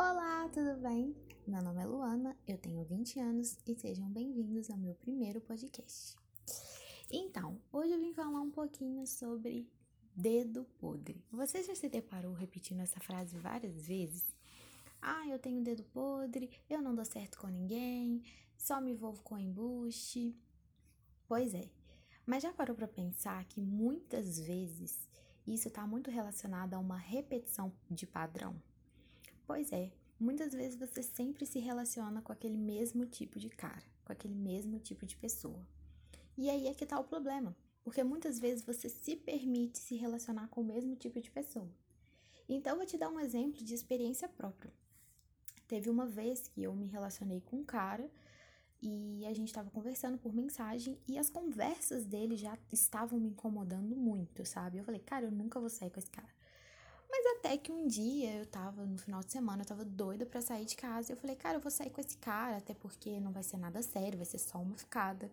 Olá, tudo bem? Meu nome é Luana, eu tenho 20 anos e sejam bem-vindos ao meu primeiro podcast. Então, hoje eu vim falar um pouquinho sobre dedo podre. Você já se deparou repetindo essa frase várias vezes? Ah, eu tenho dedo podre, eu não dou certo com ninguém, só me envolvo com embuste. Pois é, mas já parou para pensar que muitas vezes isso está muito relacionado a uma repetição de padrão? Pois é, muitas vezes você sempre se relaciona com aquele mesmo tipo de cara, com aquele mesmo tipo de pessoa. E aí é que tá o problema, porque muitas vezes você se permite se relacionar com o mesmo tipo de pessoa. Então, eu vou te dar um exemplo de experiência própria. Teve uma vez que eu me relacionei com um cara e a gente estava conversando por mensagem e as conversas dele já estavam me incomodando muito, sabe? Eu falei, cara, eu nunca vou sair com esse cara. Mas até que um dia eu tava no final de semana, eu tava doida para sair de casa. E eu falei, cara, eu vou sair com esse cara, até porque não vai ser nada sério, vai ser só uma ficada.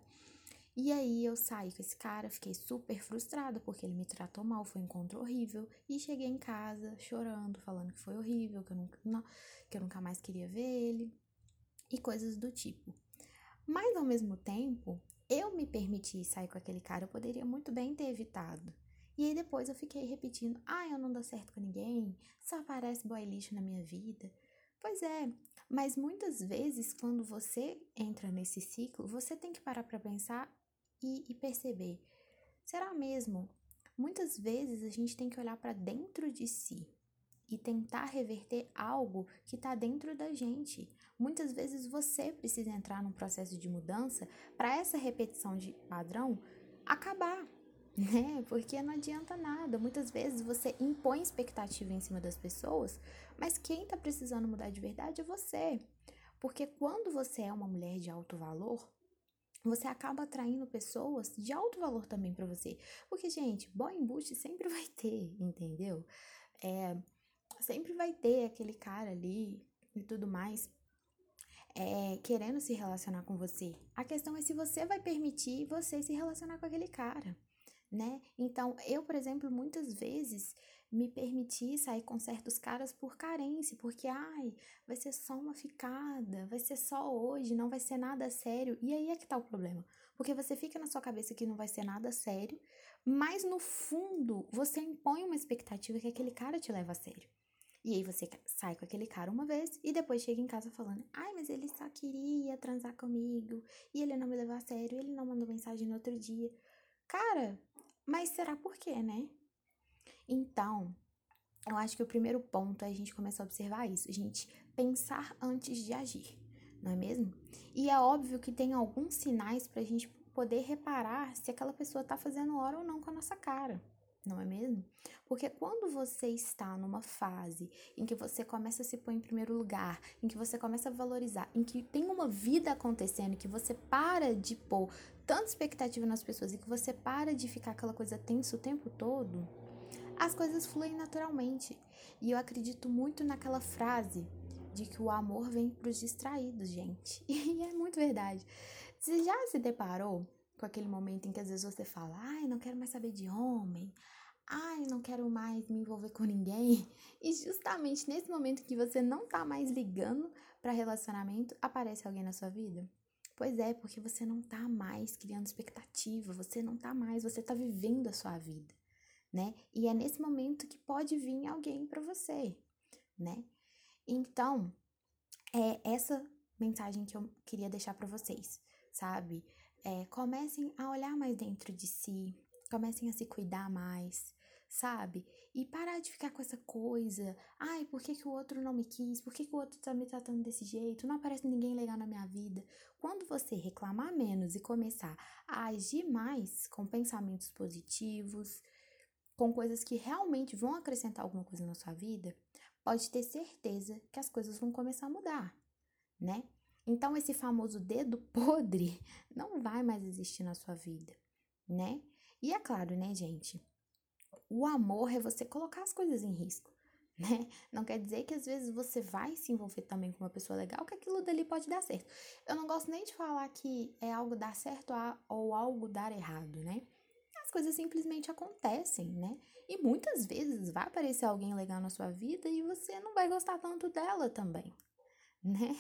E aí eu saí com esse cara, fiquei super frustrada porque ele me tratou mal, foi um encontro horrível. E cheguei em casa chorando, falando que foi horrível, que eu nunca, não, que eu nunca mais queria ver ele. E coisas do tipo. Mas ao mesmo tempo, eu me permiti sair com aquele cara, eu poderia muito bem ter evitado. E aí depois eu fiquei repetindo: ah, eu não dou certo com ninguém, só aparece boy lixo na minha vida. Pois é, mas muitas vezes quando você entra nesse ciclo, você tem que parar para pensar e, e perceber: será mesmo? Muitas vezes a gente tem que olhar para dentro de si e tentar reverter algo que está dentro da gente. Muitas vezes você precisa entrar num processo de mudança para essa repetição de padrão acabar né? Porque não adianta nada. Muitas vezes você impõe expectativa em cima das pessoas, mas quem tá precisando mudar de verdade é você. Porque quando você é uma mulher de alto valor, você acaba atraindo pessoas de alto valor também para você. Porque, gente, boy embuste sempre vai ter, entendeu? É, sempre vai ter aquele cara ali e tudo mais. É, querendo se relacionar com você. A questão é se você vai permitir você se relacionar com aquele cara né? Então, eu, por exemplo, muitas vezes me permiti sair com certos caras por carência, porque, ai, vai ser só uma ficada, vai ser só hoje, não vai ser nada sério. E aí é que tá o problema. Porque você fica na sua cabeça que não vai ser nada sério, mas no fundo você impõe uma expectativa que aquele cara te leva a sério. E aí você sai com aquele cara uma vez e depois chega em casa falando: "Ai, mas ele só queria transar comigo e ele não me levou a sério, ele não mandou mensagem no outro dia". Cara, mas será por quê, né? Então, eu acho que o primeiro ponto é a gente começar a observar isso, a gente pensar antes de agir, não é mesmo? E é óbvio que tem alguns sinais para a gente poder reparar se aquela pessoa tá fazendo hora ou não com a nossa cara não é mesmo? Porque quando você está numa fase em que você começa a se pôr em primeiro lugar, em que você começa a valorizar, em que tem uma vida acontecendo, que você para de pôr tanta expectativa nas pessoas e que você para de ficar aquela coisa tensa o tempo todo, as coisas fluem naturalmente. E eu acredito muito naquela frase de que o amor vem para os distraídos, gente. E é muito verdade. Você já se deparou com aquele momento em que às vezes você fala, ai, não quero mais saber de homem, ai, não quero mais me envolver com ninguém. E justamente nesse momento que você não tá mais ligando para relacionamento, aparece alguém na sua vida? Pois é, porque você não tá mais criando expectativa, você não tá mais, você tá vivendo a sua vida, né? E é nesse momento que pode vir alguém para você, né? Então, é essa mensagem que eu queria deixar para vocês, sabe? É, comecem a olhar mais dentro de si, comecem a se cuidar mais, sabe? E parar de ficar com essa coisa. Ai, por que, que o outro não me quis? Por que, que o outro tá me tratando desse jeito? Não aparece ninguém legal na minha vida. Quando você reclamar menos e começar a agir mais com pensamentos positivos, com coisas que realmente vão acrescentar alguma coisa na sua vida, pode ter certeza que as coisas vão começar a mudar, né? Então, esse famoso dedo podre não vai mais existir na sua vida, né? E é claro, né, gente? o amor é você colocar as coisas em risco, né? Não quer dizer que às vezes você vai se envolver também com uma pessoa legal, que aquilo dali pode dar certo. Eu não gosto nem de falar que é algo dar certo ou algo dar errado, né? As coisas simplesmente acontecem, né? E muitas vezes vai aparecer alguém legal na sua vida e você não vai gostar tanto dela também, né?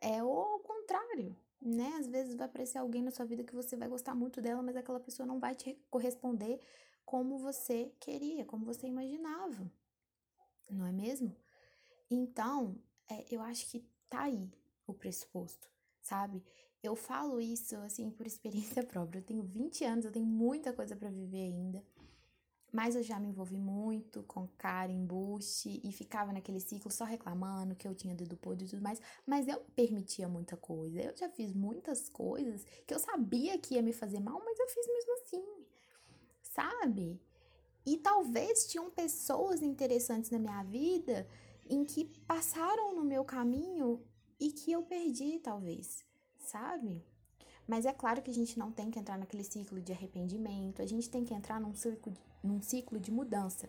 É o contrário, né? Às vezes vai aparecer alguém na sua vida que você vai gostar muito dela, mas aquela pessoa não vai te corresponder como você queria, como você imaginava, não é mesmo? Então, é, eu acho que tá aí o pressuposto, sabe? Eu falo isso, assim, por experiência própria. Eu tenho 20 anos, eu tenho muita coisa para viver ainda. Mas eu já me envolvi muito com cara, embuste e ficava naquele ciclo só reclamando que eu tinha dedo podre e tudo mais. Mas eu permitia muita coisa. Eu já fiz muitas coisas que eu sabia que ia me fazer mal, mas eu fiz mesmo assim. Sabe? E talvez tinham pessoas interessantes na minha vida em que passaram no meu caminho e que eu perdi, talvez sabe? Mas é claro que a gente não tem que entrar naquele ciclo de arrependimento, a gente tem que entrar num ciclo, num ciclo de mudança.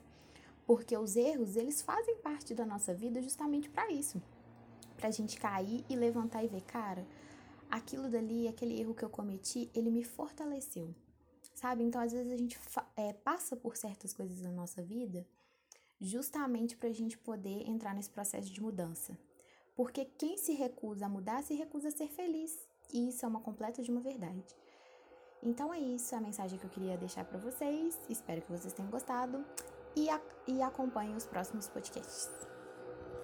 Porque os erros, eles fazem parte da nossa vida justamente para isso. Pra gente cair e levantar e ver, cara, aquilo dali, aquele erro que eu cometi, ele me fortaleceu. Sabe? Então, às vezes a gente é, passa por certas coisas na nossa vida justamente para a gente poder entrar nesse processo de mudança. Porque quem se recusa a mudar se recusa a ser feliz. E isso é uma completa de uma verdade. Então é isso, a mensagem que eu queria deixar para vocês. Espero que vocês tenham gostado e, a, e acompanhem os próximos podcasts.